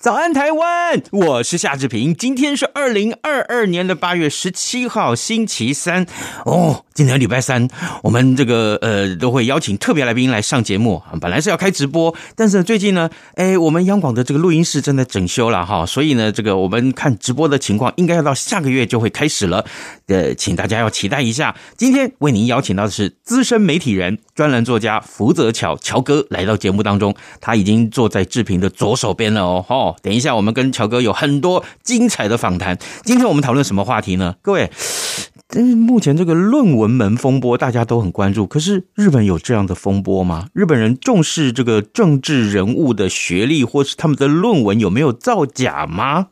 早安，台湾！我是夏志平。今天是二零二二年的八月十七号，星期三。哦，今天礼拜三，我们这个呃都会邀请特别来宾来上节目。本来是要开直播，但是最近呢，哎，我们央广的这个录音室正在整修了哈，所以呢，这个我们看直播的情况，应该要到下个月就会开始了。呃，请大家要期待一下。今天为您邀请到的是资深媒体人、专栏作家福泽乔乔哥来到节目当中，他已经坐在志平的左手边了哦。哦等一下，我们跟乔哥有很多精彩的访谈。今天我们讨论什么话题呢？各位，但是目前这个论文门风波大家都很关注，可是日本有这样的风波吗？日本人重视这个政治人物的学历或是他们的论文有没有造假吗？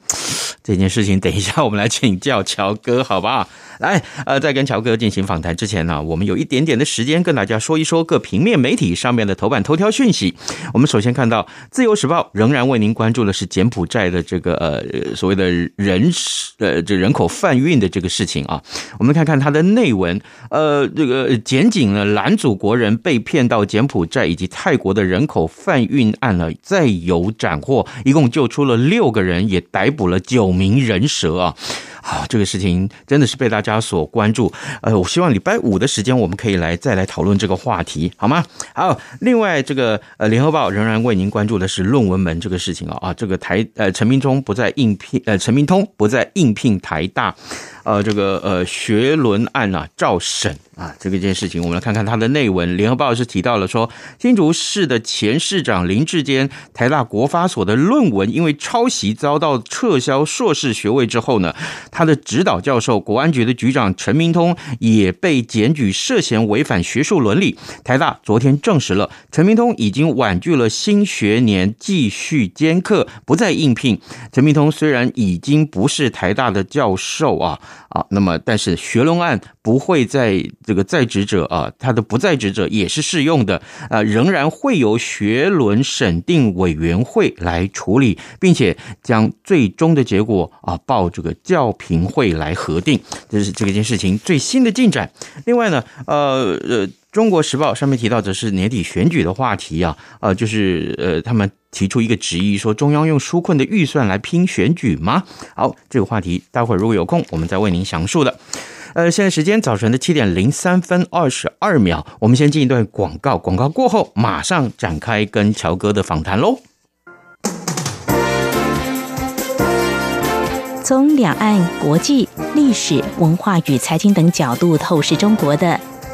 这件事情，等一下我们来请教乔哥，好不好？来，呃，在跟乔哥进行访谈之前呢，我们有一点点的时间跟大家说一说各平面媒体上面的头版头条讯息。我们首先看到《自由时报》仍然为您关注的是柬埔寨的这个呃所谓的人呃这人口贩运的这个事情啊。我们看看它的内文，呃，这个检警呢拦阻国人被骗到柬埔寨以及泰国的人口贩运案呢再有斩获，一共救出了六个人，也逮捕了九名人蛇啊。好，这个事情真的是被大家所关注。呃，我希望礼拜五的时间我们可以来再来讨论这个话题，好吗？好，另外这个呃，联合报仍然为您关注的是论文门这个事情啊啊，这个台呃陈明忠不再应聘呃陈明通不再应聘台大。呃，这个呃学伦案啊，照审啊，这个件事情，我们来看看它的内文。联合报是提到了说，新竹市的前市长林智坚，台大国发所的论文因为抄袭遭到撤销硕士学位之后呢，他的指导教授国安局的局长陈明通也被检举涉嫌违反学术伦理。台大昨天证实了，陈明通已经婉拒了新学年继续兼课，不再应聘。陈明通虽然已经不是台大的教授啊。啊，那么但是学伦案不会在这个在职者啊，他的不在职者也是适用的啊，仍然会由学伦审定委员会来处理，并且将最终的结果啊报这个教评会来核定，这是这个件事情最新的进展。另外呢，呃呃。中国时报上面提到，则是年底选举的话题啊，呃，就是呃，他们提出一个质疑，说中央用纾困的预算来拼选举吗？好，这个话题待会儿如果有空，我们再为您详述的。呃，现在时间早晨的七点零三分二十二秒，我们先进一段广告，广告过后马上展开跟乔哥的访谈喽。从两岸、国际、历史、文化与财经等角度透视中国的。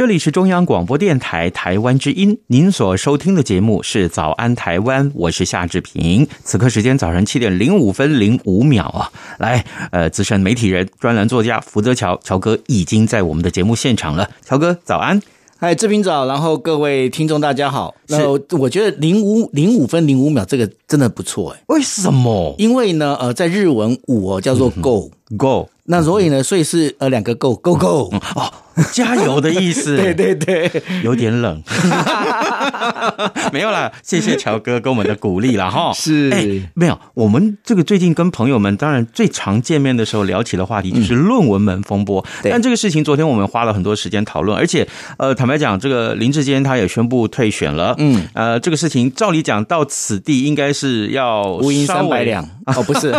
这里是中央广播电台台湾之音，您所收听的节目是《早安台湾》，我是夏志平。此刻时间早上七点零五分零五秒啊，来，呃，资深媒体人、专栏作家福泽桥乔哥已经在我们的节目现场了。乔哥，早安！嗨，志平早，然后各位听众大家好。那我觉得零五零五分零五秒这个真的不错哎。为什么？因为呢，呃，在日文五哦叫做 go、嗯、go，那所以呢，所以是呃两个 go go go、嗯、哦。加油的意思，对对对，有点冷，没有啦，谢谢乔哥给我们的鼓励了哈。是，哎，没有，我们这个最近跟朋友们，当然最常见面的时候聊起的话题就是论文门风波。嗯、但这个事情，昨天我们花了很多时间讨论，而且，呃，坦白讲，这个林志坚他也宣布退选了。嗯，呃，这个事情照理讲到此地，应该是要无银三百两哦，不是，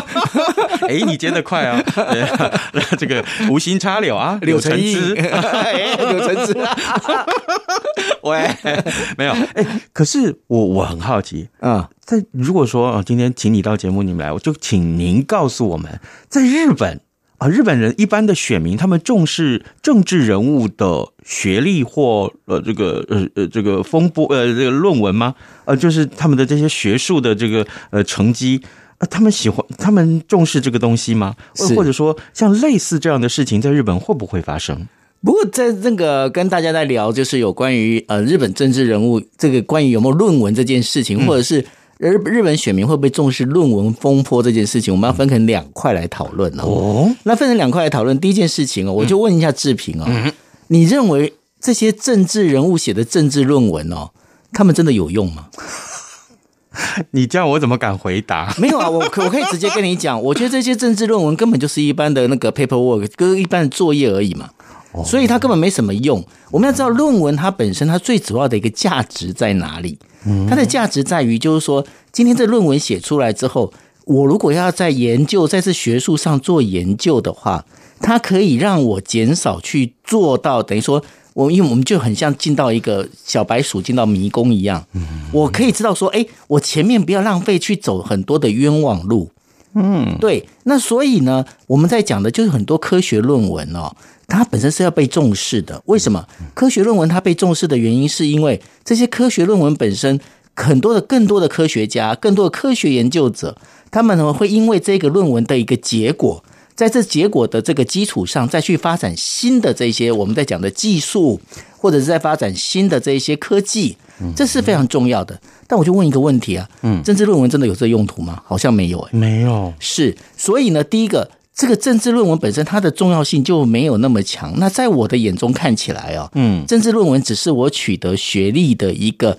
哎，你接的快啊，这个无心插柳啊，柳成枝。柳橙汁啊！喂，没有哎，可是我我很好奇啊，在如果说啊，今天请你到节目里面来，我就请您告诉我们，在日本啊，日本人一般的选民，他们重视政治人物的学历或呃这个呃呃这个风波呃这个论文吗？呃，就是他们的这些学术的这个呃成绩啊，他们喜欢他们重视这个东西吗？或者说，像类似这样的事情，在日本会不会发生？不过，在那个跟大家在聊，就是有关于呃日本政治人物这个关于有没有论文这件事情，或者是日日本选民会不会重视论文风波这件事情，我们要分成两块来讨论哦。那分成两块来讨论，第一件事情哦，我就问一下志平哦，你认为这些政治人物写的政治论文哦，他们真的有用吗？你这样我怎么敢回答？没有啊，我可我可以直接跟你讲，我觉得这些政治论文根本就是一般的那个 paperwork，跟一般的作业而已嘛。所以它根本没什么用。我们要知道，论文它本身它最主要的一个价值在哪里？它的价值在于，就是说，今天这论文写出来之后，我如果要在研究，在这学术上做研究的话，它可以让我减少去做到，等于说，我因为我们就很像进到一个小白鼠进到迷宫一样，我可以知道说，哎，我前面不要浪费去走很多的冤枉路。嗯，对。那所以呢，我们在讲的就是很多科学论文哦。它本身是要被重视的。为什么科学论文它被重视的原因，是因为这些科学论文本身，很多的更多的科学家、更多的科学研究者，他们呢会因为这个论文的一个结果，在这结果的这个基础上，再去发展新的这些我们在讲的技术，或者是在发展新的这一些科技，这是非常重要的。但我就问一个问题啊，嗯，政治论文真的有这用途吗？好像没有，哎，没有。是，所以呢，第一个。这个政治论文本身它的重要性就没有那么强。那在我的眼中看起来啊，嗯，政治论文只是我取得学历的一个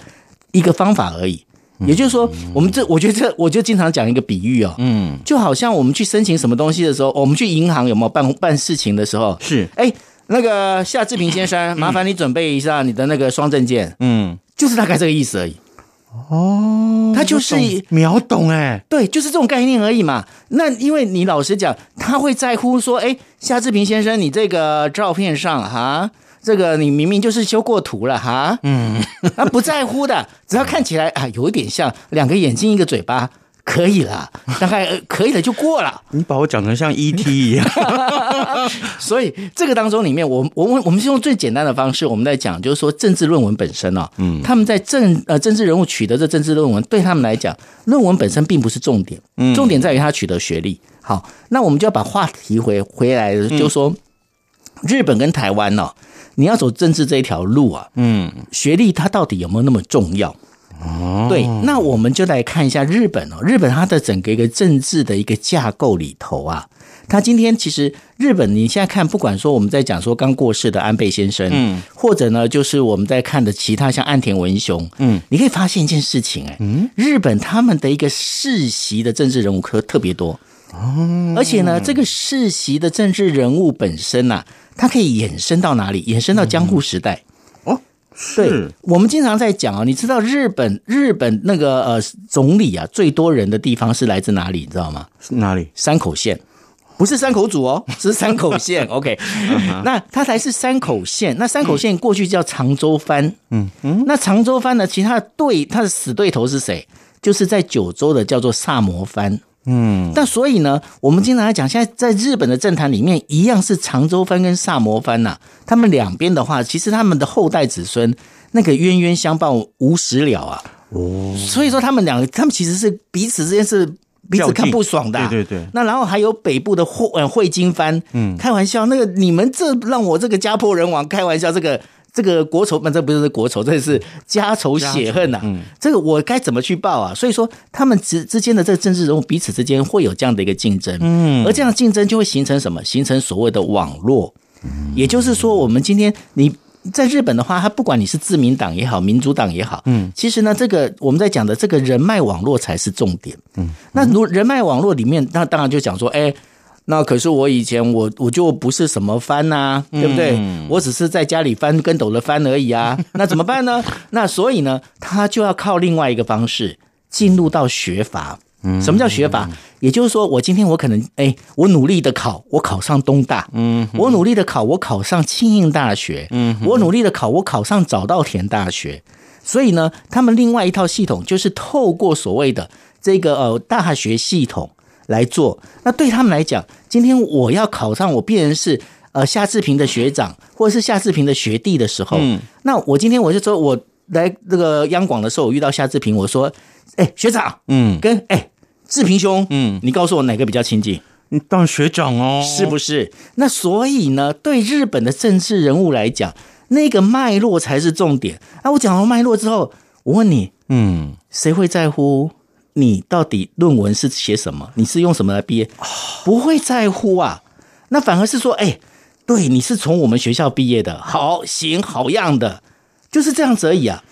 一个方法而已。也就是说，我们这我觉得这我就经常讲一个比喻哦，嗯，就好像我们去申请什么东西的时候，我们去银行有没有办办事情的时候，是，哎，那个夏志平先生，麻烦你准备一下你的那个双证件，嗯，就是大概这个意思而已。哦，他就是秒懂哎，对，就是这种概念而已嘛。那因为你老实讲，他会在乎说，哎，夏志平先生，你这个照片上哈，这个你明明就是修过图了哈，嗯，他不在乎的，只要看起来啊，有一点像两个眼睛一个嘴巴。可以了，大概可以了就过了。你把我讲成像 ET 一样，所以这个当中里面，我我们我们是用最简单的方式，我们在讲，就是说政治论文本身啊，嗯，他们在政呃政治人物取得这政治论文，对他们来讲，论文本身并不是重点，嗯，重点在于他取得学历。好，那我们就要把话题回回来，就是说日本跟台湾呢，你要走政治这一条路啊，嗯，学历它到底有没有那么重要？哦，对，那我们就来看一下日本哦。日本它的整个一个政治的一个架构里头啊，它今天其实日本你现在看，不管说我们在讲说刚过世的安倍先生，嗯，或者呢就是我们在看的其他像岸田文雄，嗯，你可以发现一件事情，哎，嗯，日本他们的一个世袭的政治人物可特别多哦，而且呢，这个世袭的政治人物本身呐，它可以延伸到哪里？延伸到江户时代。对，我们经常在讲啊，你知道日本日本那个呃总理啊，最多人的地方是来自哪里？你知道吗？是哪里？山口县，不是山口组哦，是山口县。OK，那它才是山口县。那山口县过去叫长州藩。嗯嗯，那长州藩呢，其他的对他的死对头是谁？就是在九州的叫做萨摩藩。嗯，但所以呢，我们经常来讲，现在在日本的政坛里面，一样是长州藩跟萨摩藩呐、啊，他们两边的话，其实他们的后代子孙那个冤冤相报无时了啊。哦，所以说他们两个，他们其实是彼此之间是彼此看不爽的、啊。对对对。那然后还有北部的会呃会津藩，嗯，开玩笑，那个你们这让我这个家破人亡，开玩笑这个。这个国仇，那这不是国仇，这是家仇血恨呐、啊。嗯，这个我该怎么去报啊？所以说，他们之之间的这个政治人物彼此之间会有这样的一个竞争。嗯，而这样竞争就会形成什么？形成所谓的网络。也就是说，我们今天你在日本的话，他不管你是自民党也好，民主党也好，嗯，其实呢，这个我们在讲的这个人脉网络才是重点。嗯，那如人脉网络里面，那当然就讲说，哎。那可是我以前我我就不是什么翻呐、啊，对不对？嗯、我只是在家里翻跟斗的翻而已啊。那怎么办呢？那所以呢，他就要靠另外一个方式进入到学法。什么叫学法？也就是说，我今天我可能哎，我努力的考，我考上东大。嗯，我努力的考，我考上庆应大学。嗯，我努力的考，我考上早稻田大学。所以呢，他们另外一套系统就是透过所谓的这个呃大学系统。来做，那对他们来讲，今天我要考上，我必然是呃夏志平的学长，或者是夏志平的学弟的时候，嗯，那我今天我就说，我来这个央广的时候，我遇到夏志平，我说，哎，学长，嗯，跟哎志平兄，嗯，你告诉我哪个比较亲近？你当学长哦，是不是？那所以呢，对日本的政治人物来讲，那个脉络才是重点。啊，我讲完脉络之后，我问你，嗯，谁会在乎？你到底论文是写什么？你是用什么来毕业？不会在乎啊，那反而是说，哎，对，你是从我们学校毕业的，好行好样的，就是这样子而已啊。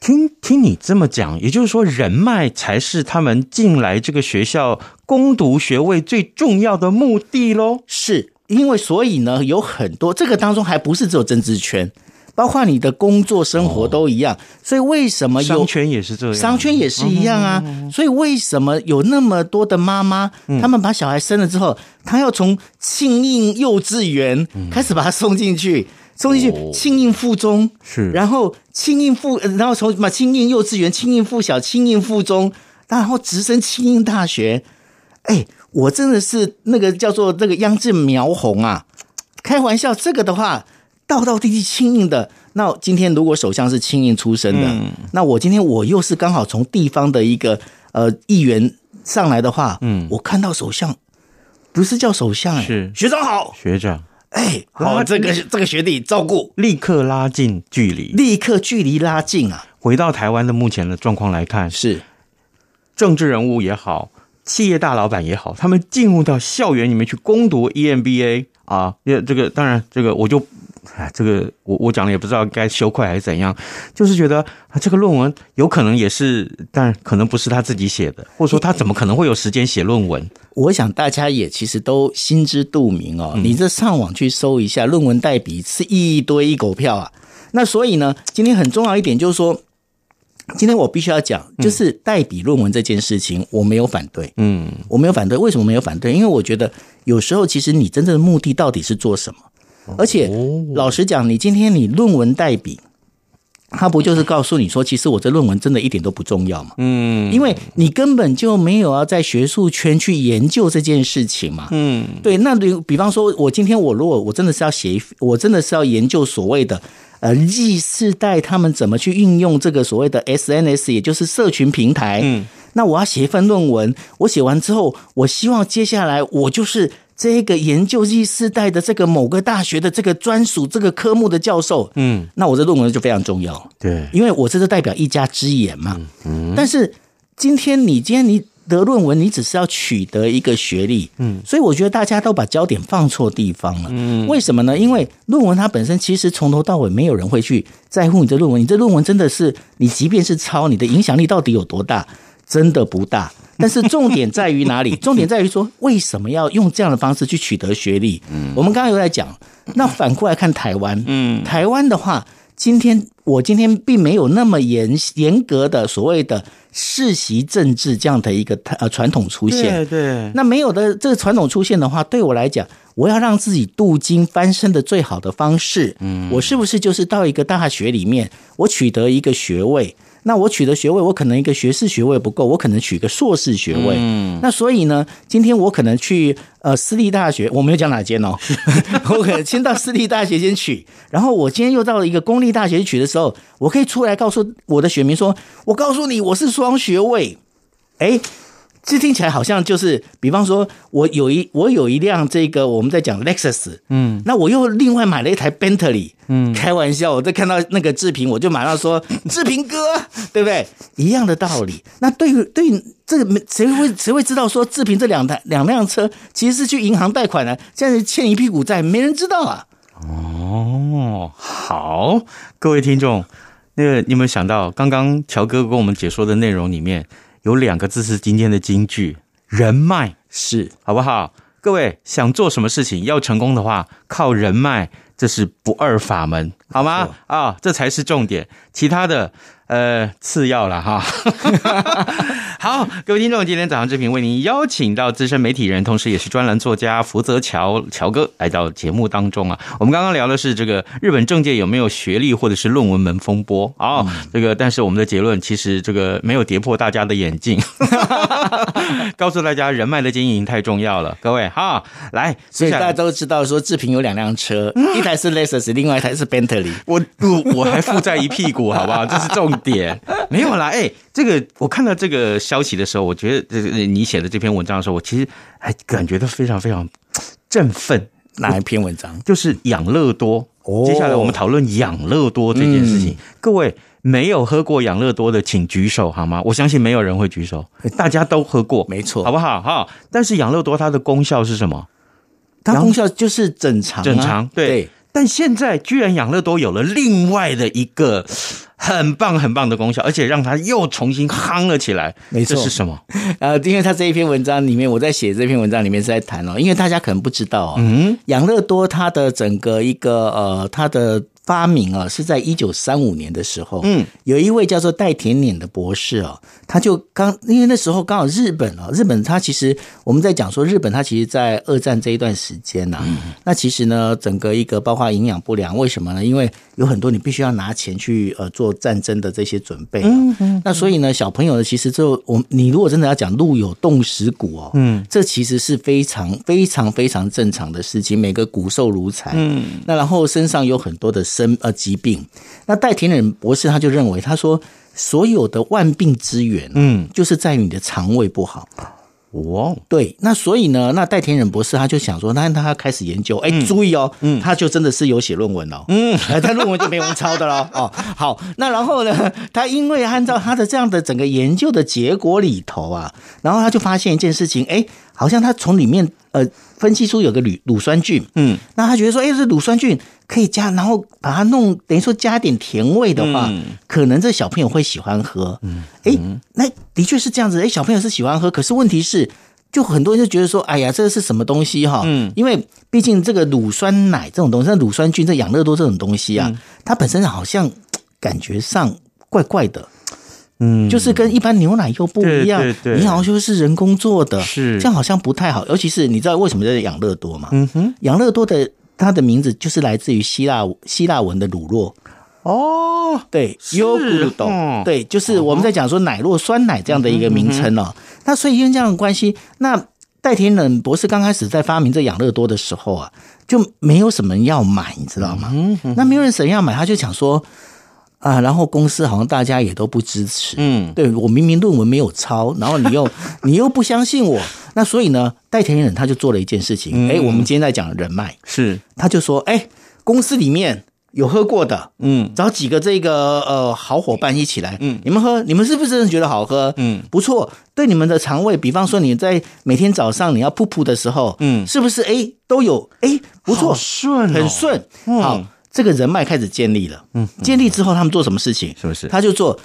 听听你这么讲，也就是说，人脉才是他们进来这个学校攻读学位最重要的目的喽。是因为所以呢，有很多这个当中还不是只有政治圈。包括你的工作生活都一样，所以为什么有商圈也是这样？商圈也是一样啊。所以为什么有那么多的妈妈，他们把小孩生了之后，他要从庆应幼稚园开始把他送进去，送进去庆应附中，是，然后庆应附，然后从什么庆应幼稚园、庆应附小、庆应附中，然后直升庆应大学。哎，我真的是那个叫做那个央志苗红啊！开玩笑，这个的话。道道地地庆应的，那今天如果首相是庆应出身的，嗯、那我今天我又是刚好从地方的一个呃议员上来的话，嗯，我看到首相不是叫首相哎，是学长好，学长，哎，好，这个这个学弟照顾，立刻拉近距离，立刻距离拉近啊！回到台湾的目前的状况来看，是。政治人物也好，企业大老板也好，他们进入到校园里面去攻读 EMBA 啊，也这个当然这个我就。哎，这个我我讲了也不知道该羞愧还是怎样，就是觉得啊，这个论文有可能也是，但可能不是他自己写的，或者说他怎么可能会有时间写论文？我想大家也其实都心知肚明哦。你这上网去搜一下论文代笔是一堆一狗票啊。那所以呢，今天很重要一点就是说，今天我必须要讲，就是代笔论文这件事情，我没有反对，嗯，我没有反对。为什么没有反对？因为我觉得有时候其实你真正的目的到底是做什么？而且，老实讲，你今天你论文代笔，他不就是告诉你说，其实我这论文真的一点都不重要嘛？嗯，因为你根本就没有要在学术圈去研究这件事情嘛。嗯，对。那比比方说，我今天我如果我真的是要写，我真的是要研究所谓的呃 Z 世代他们怎么去运用这个所谓的 SNS，也就是社群平台。嗯，那我要写一份论文，我写完之后，我希望接下来我就是。这个研究 Z 世代的这个某个大学的这个专属这个科目的教授，嗯，那我这论文就非常重要，对，因为我这是代表一家之言嘛，嗯，但是今天你今天你得论文，你只是要取得一个学历，嗯，所以我觉得大家都把焦点放错地方了，嗯，为什么呢？因为论文它本身其实从头到尾没有人会去在乎你的论文，你这论文真的是你即便是抄，你的影响力到底有多大？真的不大。但是重点在于哪里？重点在于说，为什么要用这样的方式去取得学历？嗯，我们刚刚有在讲，那反过来看台湾，嗯，台湾的话，今天我今天并没有那么严严格的所谓的世袭政治这样的一个呃传统出现。对对。那没有的这个传统出现的话，对我来讲，我要让自己镀金翻身的最好的方式，嗯，我是不是就是到一个大学里面，我取得一个学位？那我取的学位，我可能一个学士学位不够，我可能取个硕士学位。嗯，那所以呢，今天我可能去呃私立大学，我没有讲哪间哦，我可能先到私立大学先取，然后我今天又到了一个公立大学去取的时候，我可以出来告诉我的学民说，我告诉你，我是双学位。哎。这听起来好像就是，比方说，我有一我有一辆这个我们在讲 Lexus，嗯，那我又另外买了一台 Bentley，嗯，开玩笑，我在看到那个志平，我就马上说 志平哥，对不对？一样的道理。那对于对于这个谁会谁会知道说志平这两台两辆车其实是去银行贷款的，现在欠一屁股债，没人知道啊。哦，好，各位听众，那个你有没有想到刚刚乔哥跟我们解说的内容里面？有两个字是今天的金句，人脉是好不好？各位想做什么事情要成功的话，靠人脉，这是不二法门，好吗？啊，这才是重点，其他的。呃，次要了哈。好，各位听众，今天早上志平为您邀请到资深媒体人，同时也是专栏作家福泽乔乔哥来到节目当中啊。我们刚刚聊的是这个日本政界有没有学历或者是论文门风波啊？这个，但是我们的结论其实这个没有跌破大家的眼镜，告诉大家人脉的经营太重要了。各位哈，来，所以大家都知道说志平有两辆车，一台是 Lexus，另外一台是 Bentley。我我我还负债一屁股，好不好？这是重点。没有啦，哎、欸，这个我看到这个消息的时候，我觉得这个你写的这篇文章的时候，我其实还感觉到非常非常振奋。哪一篇文章？就是养乐多。哦，接下来我们讨论养乐多这件事情。嗯、各位没有喝过养乐多的，请举手好吗？我相信没有人会举手，大家都喝过，没错，好不好？哈，但是养乐多它的功效是什么？它功效就是整肠、啊，整肠。对。对但现在居然养乐多有了另外的一个很棒很棒的功效，而且让它又重新夯了起来。没错，这是什么？呃，因为他这一篇文章里面，我在写这篇文章里面是在谈哦，因为大家可能不知道哦，嗯，养乐多它的整个一个呃，它的。发明啊，是在一九三五年的时候，嗯，有一位叫做戴田稔的博士啊，他就刚因为那时候刚好日本啊，日本他其实我们在讲说日本他其实，在二战这一段时间呐，那其实呢，整个一个包括营养不良，为什么呢？因为有很多你必须要拿钱去呃做战争的这些准备，嗯嗯，那所以呢，小朋友呢，其实就我你如果真的要讲路有冻死骨哦，嗯，这其实是非常非常非常正常的事情，每个骨瘦如柴，嗯，那然后身上有很多的。生呃疾病，那戴田忍博士他就认为，他说所有的万病之源，嗯，就是在于你的肠胃不好。哦，对，那所以呢，那戴田忍博士他就想说，那他开始研究，哎、欸，注意哦，嗯，他就真的是有写论文哦，嗯，他论文就没有抄的了哦。好，那然后呢，他因为按照他的这样的整个研究的结果里头啊，然后他就发现一件事情，哎、欸，好像他从里面呃分析出有个乳乳酸菌，嗯，那他觉得说，哎、欸，这乳酸菌。可以加，然后把它弄，等于说加点甜味的话，嗯、可能这小朋友会喜欢喝。嗯，哎，那的确是这样子。哎，小朋友是喜欢喝，可是问题是，就很多人就觉得说，哎呀，这个是什么东西哈？嗯，因为毕竟这个乳酸奶这种东西，那乳酸菌、这养乐多这种东西啊，嗯、它本身好像感觉上怪怪的。嗯，就是跟一般牛奶又不一样。对对对，你好像就是人工做的，是这样好像不太好。尤其是你知道为什么叫养乐多吗？嗯哼，养乐多的。它的名字就是来自于希腊希腊文的乳酪哦，对，优格豆，对，就是我们在讲说奶酪酸奶这样的一个名称哦。那所以因为这样的关系，那戴天冷博士刚开始在发明这养乐多的时候啊，就没有什么人要买，你知道吗？那没有人想要买，他就想说。啊，然后公司好像大家也都不支持，嗯，对，我明明论文没有抄，然后你又 你又不相信我，那所以呢，代田忍他就做了一件事情，哎、嗯，我们今天在讲人脉，是，他就说，哎，公司里面有喝过的，嗯，找几个这个呃好伙伴一起来，嗯，你们喝，你们是不是真的觉得好喝？嗯，不错，对你们的肠胃，比方说你在每天早上你要噗噗的时候，嗯，是不是哎都有哎不错，顺、哦，很顺，好。嗯这个人脉开始建立了，嗯，建立之后他们做什么事情？是不是？他就做，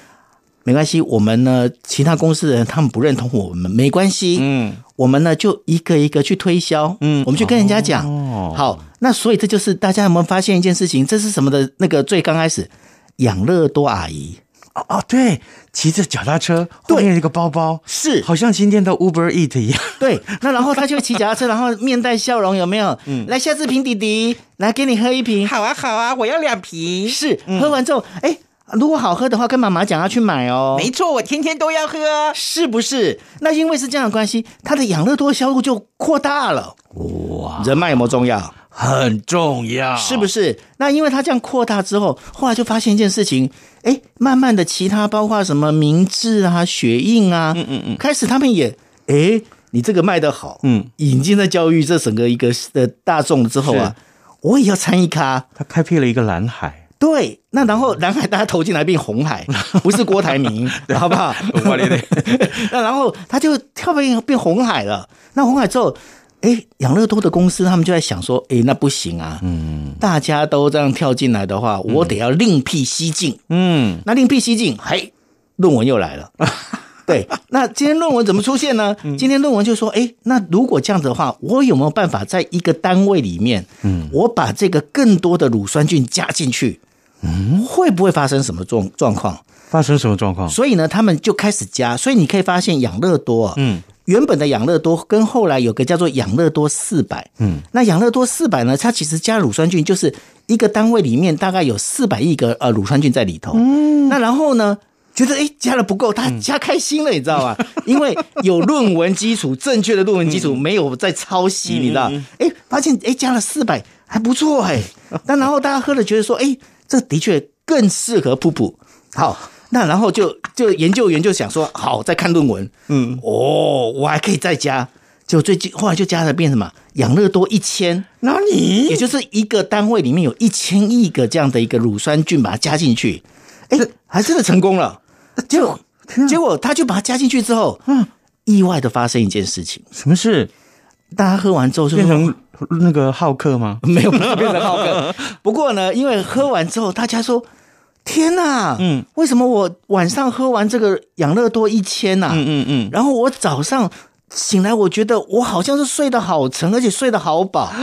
没关系。我们呢，其他公司的人他们不认同我们，没关系。嗯，我们呢就一个一个去推销，嗯，我们去跟人家讲。哦，好，那所以这就是大家有没有发现一件事情？这是什么的？那个最刚开始，养乐多阿姨。哦哦，对，骑着脚踏车，后面一个包包，是好像今天的 Uber Eat 一样。对，那然后他就骑脚踏车，然后面带笑容，有没有？嗯，来，夏志平弟弟，来给你喝一瓶。好啊，好啊，我要两瓶。是，喝完之后，哎，如果好喝的话，跟妈妈讲要去买哦。没错，我天天都要喝，是不是？那因为是这样的关系，它的养乐多销路就扩大了。哇，人脉有没有重要？很重要，是不是？那因为它这样扩大之后，后来就发现一件事情，哎，慢慢的，其他包括什么明治啊、雪印啊，嗯嗯嗯，开始他们也，哎，你这个卖得好，嗯，引进在教育这整个一个的大众之后啊，我也要参与咖，他开辟了一个蓝海。对，那然后蓝海大家投进来变红海，不是郭台铭，好不好？那然后他就跳变变红海了。那红海之后，哎，养乐多的公司他们就在想说，哎，那不行啊，嗯，大家都这样跳进来的话，我得要另辟蹊径，嗯，那另辟蹊径，嘿，论文又来了。对，那今天论文怎么出现呢？今天论文就说，哎，那如果这样子的话，我有没有办法在一个单位里面，嗯，我把这个更多的乳酸菌加进去？嗯，会不会发生什么状状况？发生什么状况？所以呢，他们就开始加。所以你可以发现，养乐多，嗯，原本的养乐多跟后来有个叫做养乐多四百，嗯，那养乐多四百呢，它其实加乳酸菌就是一个单位里面大概有四百亿个呃乳酸菌在里头。嗯，那然后呢，觉得哎加了不够，他加开心了，你知道吗？因为有论文基础，正确的论文基础，没有在抄袭，你知道？哎，发现哎加了四百还不错哎。那然后大家喝了觉得说，哎。这的确更适合噗噗。好，那然后就就研究员就想说，好，再看论文，嗯，哦，我还可以再加，就最近后来就加了变什么？养乐多一千，那你也就是一个单位里面有一千亿个这样的一个乳酸菌，把它加进去，哎，还真的成功了。结果结果他就把它加进去之后，嗯，意外的发生一件事情，什么事？大家喝完之后就变成。那个好客吗？没有，变成好客。不过呢，因为喝完之后，大家说：“天呐，嗯，为什么我晚上喝完这个养乐多一千呐？嗯嗯嗯，然后我早上醒来，我觉得我好像是睡得好沉，而且睡得好饱。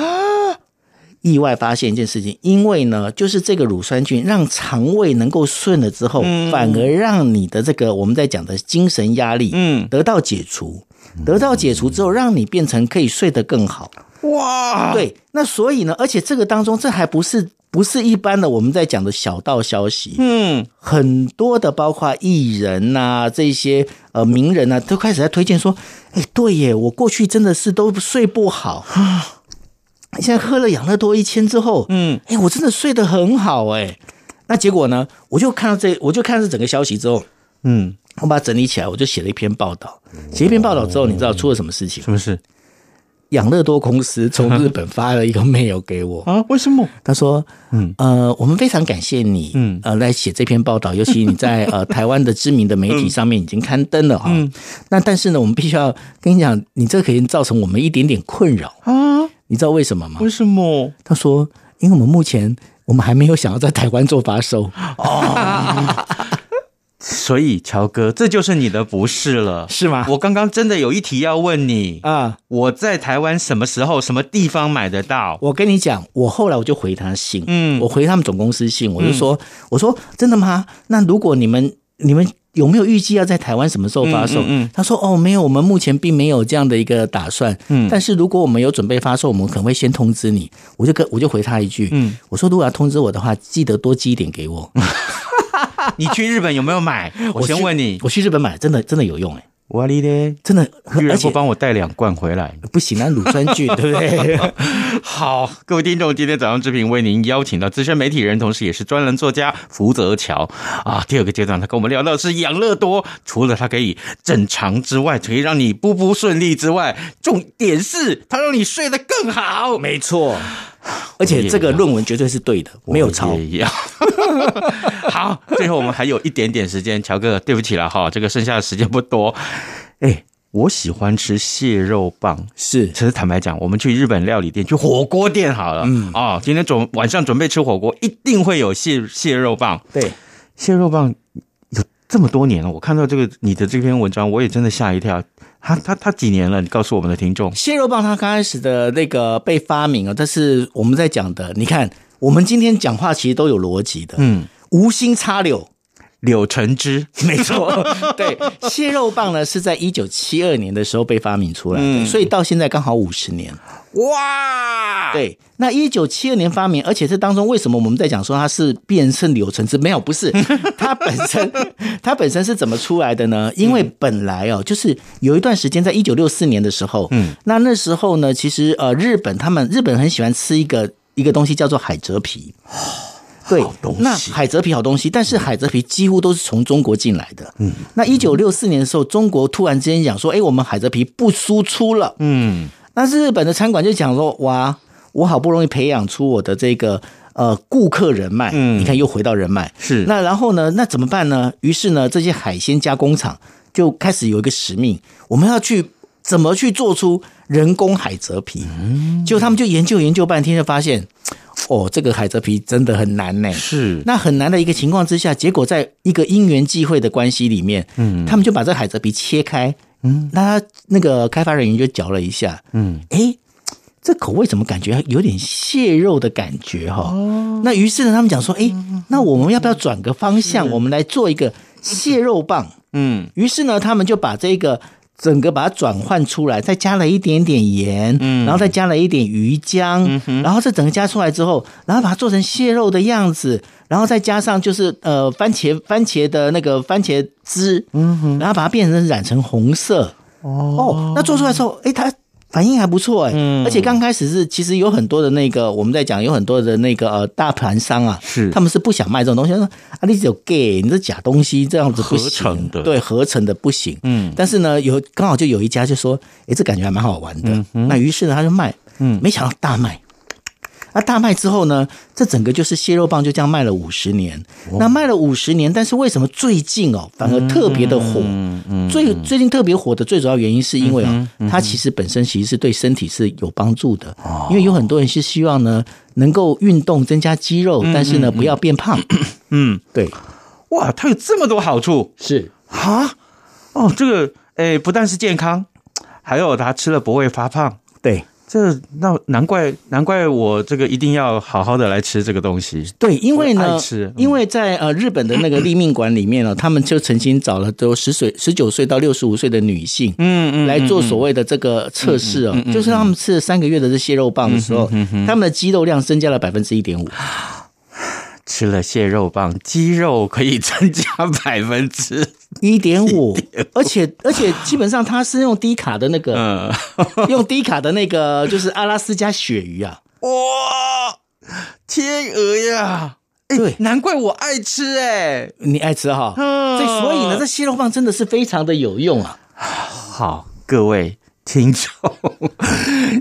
意外发现一件事情，因为呢，就是这个乳酸菌让肠胃能够顺了之后，反而让你的这个我们在讲的精神压力，嗯，得到解除。得到解除之后，让你变成可以睡得更好。”哇，对，那所以呢，而且这个当中，这还不是不是一般的我们在讲的小道消息，嗯，很多的包括艺人呐、啊，这些呃名人呐、啊，都开始在推荐说，哎，对耶，我过去真的是都睡不好，现在喝了养乐多一千之后，嗯，哎，我真的睡得很好，哎，那结果呢，我就看到这，我就看到这整个消息之后，嗯，我把它整理起来，我就写了一篇报道，写一篇报道之后，你知道出了什么事情？什么事？养乐多公司从日本发了一个 mail 给我 啊？为什么？他说：“嗯呃，我们非常感谢你，嗯呃，来写这篇报道，尤其你在呃台湾的知名的媒体上面已经刊登了哈。嗯，那但是呢，我们必须要跟你讲，你这可以造成我们一点点困扰啊。你知道为什么吗？为什么？他说，因为我们目前我们还没有想要在台湾做发售 哦。”所以，乔哥，这就是你的不是了，是吗？我刚刚真的有一题要问你啊！我在台湾什么时候、什么地方买得到？我跟你讲，我后来我就回他信，嗯，我回他们总公司信，我就说，嗯、我说真的吗？那如果你们你们有没有预计要在台湾什么时候发售？嗯，嗯，嗯，他说哦，没有，我们目前并没有这样的一个打算。嗯，但是如果我们有准备发售，我们可能会先通知你。我就跟我就回他一句，嗯，我说如果要通知我的话，记得多寄一点给我。你去日本有没有买？我先问你，我去日本买，真的真的有用哎！我哩咧，真的，而且帮我带两罐回来，不行啊，乳酸菌 对不对？好，各位听众，今天早上之平为您邀请到资深媒体人，同时也是专栏作家福泽桥啊。第二个阶段，他跟我们聊到的是养乐多，除了它可以整肠之外，可以让你步步顺利之外，重点是它让你睡得更好。没错。而且这个论文绝对是对的，没有抄。好，最后我们还有一点点时间，乔哥，对不起了哈，这个剩下的时间不多。哎，我喜欢吃蟹肉棒，是，其实坦白讲，我们去日本料理店，去火锅店好了，嗯啊，今天准晚上准备吃火锅，一定会有蟹蟹肉棒。对，蟹肉棒有这么多年了，我看到这个你的这篇文章，我也真的吓一跳。他他他几年了？你告诉我们的听众，蟹肉棒它刚开始的那个被发明啊，但是我们在讲的。你看，我们今天讲话其实都有逻辑的。嗯，无心插柳，柳成枝，没错。对，蟹肉棒呢是在一九七二年的时候被发明出来的，嗯，所以到现在刚好五十年。哇，对，那一九七二年发明，而且这当中为什么我们在讲说它是变胜柳橙汁？没有，不是，它本身它本身是怎么出来的呢？因为本来哦，就是有一段时间，在一九六四年的时候，嗯，那那时候呢，其实呃，日本他们日本很喜欢吃一个一个东西叫做海蜇皮，对，那海蜇皮好东西，但是海蜇皮几乎都是从中国进来的，嗯，那一九六四年的时候，中国突然之间讲说，哎，我们海蜇皮不输出了，嗯。但是日本的餐馆就讲说，哇，我好不容易培养出我的这个呃顾客人脉，嗯，你看又回到人脉，是那然后呢，那怎么办呢？于是呢，这些海鲜加工厂就开始有一个使命，我们要去怎么去做出人工海蜇皮？嗯，结果他们就研究研究半天，就发现，哦，这个海蜇皮真的很难呢。是那很难的一个情况之下，结果在一个因缘际会的关系里面，嗯，他们就把这个海蜇皮切开。嗯，那他那个开发人员就嚼了一下，嗯，哎，这口味怎么感觉？有点蟹肉的感觉哈？哦，那于是呢，他们讲说，哎，那我们要不要转个方向，我们来做一个蟹肉棒？嗯，于是呢，他们就把这个。整个把它转换出来，再加了一点点盐，嗯，然后再加了一点鱼浆，嗯哼，然后这整个加出来之后，然后把它做成蟹肉的样子，然后再加上就是呃番茄番茄的那个番茄汁，嗯哼，然后把它变成染成红色，哦，哦，那做出来之后，哎，它。反应还不错哎、欸，嗯，而且刚开始是其实有很多的那个我们在讲有很多的那个呃大盘商啊，是。他们是不想卖这种东西，说啊你只有 gay，你这假东西这样子不行，合成的。对合成的不行，嗯，但是呢有刚好就有一家就说，哎这感觉还蛮好玩的，嗯嗯、那于是呢他就卖，嗯，没想到大卖。那大卖之后呢？这整个就是蟹肉棒就这样卖了五十年。那卖了五十年，但是为什么最近哦反而特别的火？最最近特别火的最主要原因是因为啊，它其实本身其实是对身体是有帮助的。因为有很多人是希望呢能够运动增加肌肉，但是呢不要变胖。嗯，对。哇，它有这么多好处？是啊。哦，这个诶，不但是健康，还有它吃了不会发胖。对。这那难怪难怪我这个一定要好好的来吃这个东西。对，因为呢，因为在呃日本的那个立命馆里面呢，他们就曾经找了都十岁、十九岁到六十五岁的女性，嗯嗯，来做所谓的这个测试哦，就是他们吃了三个月的这蟹肉棒的时候，他们的肌肉量增加了百分之一点五。吃了蟹肉棒，肌肉可以增加百分之一点五，而且而且基本上它是用低卡的那个，嗯、用低卡的那个就是阿拉斯加鳕鱼啊，哇，天鹅呀，欸、对，难怪我爱吃哎、欸，你爱吃哈，嗯、所以呢，这蟹肉棒真的是非常的有用啊，好，各位。听众，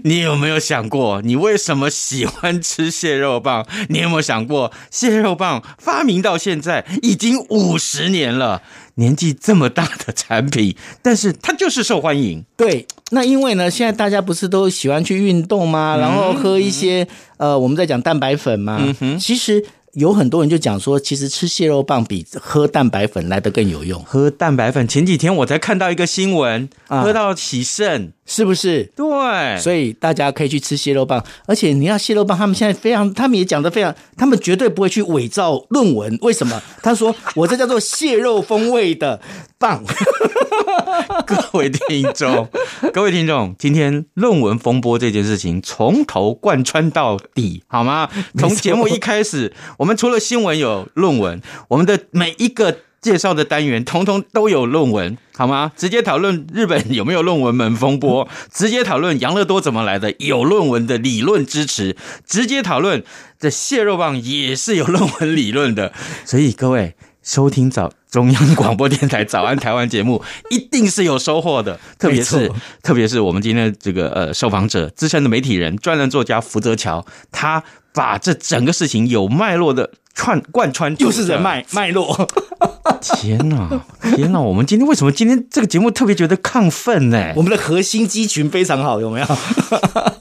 你有没有想过，你为什么喜欢吃蟹肉棒？你有没有想过，蟹肉棒发明到现在已经五十年了，年纪这么大的产品，但是它就是受欢迎。对，那因为呢，现在大家不是都喜欢去运动吗？然后喝一些、嗯、呃，我们在讲蛋白粉嘛？嗯哼，其实。有很多人就讲说，其实吃蟹肉棒比喝蛋白粉来得更有用。喝蛋白粉，前几天我才看到一个新闻，啊、喝到洗肾，是不是？对，所以大家可以去吃蟹肉棒。而且你要蟹肉棒，他们现在非常，他们也讲得非常，他们绝对不会去伪造论文。为什么？他说我这叫做蟹肉风味的棒。各位听众，各位听众，今天论文风波这件事情从头贯穿到底，好吗？从节目一开始，我们除了新闻有论文，我们的每一个介绍的单元，通通都有论文，好吗？直接讨论日本有没有论文门风波，直接讨论养乐多怎么来的，有论文的理论支持，直接讨论这蟹肉棒也是有论文理论的，所以各位。收听早中央广播电台早安台湾节目，一定是有收获的。特别是特别是我们今天这个呃受访者，资深的媒体人、专栏作家福泽桥，他把这整个事情有脉络的串贯穿，就是人脉脉络。天哪，天哪！我们今天为什么今天这个节目特别觉得亢奋呢？我们的核心肌群非常好，有没有？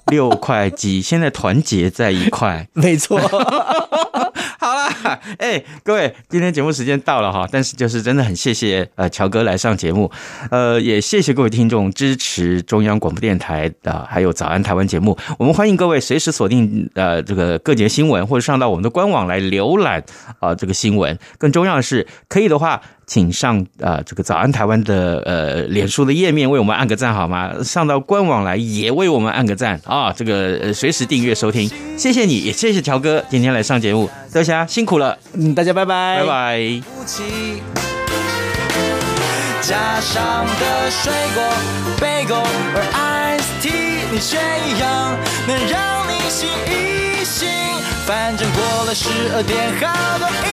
六块肌现在团结在一块，没错。哈，哎、各位，今天节目时间到了哈，但是就是真的很谢谢呃乔哥来上节目，呃，也谢谢各位听众支持中央广播电台的还有早安台湾节目，我们欢迎各位随时锁定呃这个各节新闻或者上到我们的官网来浏览啊、这个新闻，更重要的是可以的话。请上呃这个早安台湾的呃脸书的页面为我们按个赞好吗？上到官网来也为我们按个赞啊！这个呃随时订阅收听，谢谢你也谢谢乔哥今天来上节目，大家辛苦了，嗯，大家拜拜，拜拜。加上的水果，Bagel 而 Ice Tea，你却一样能让你醒一醒。反正过了十二点，好多。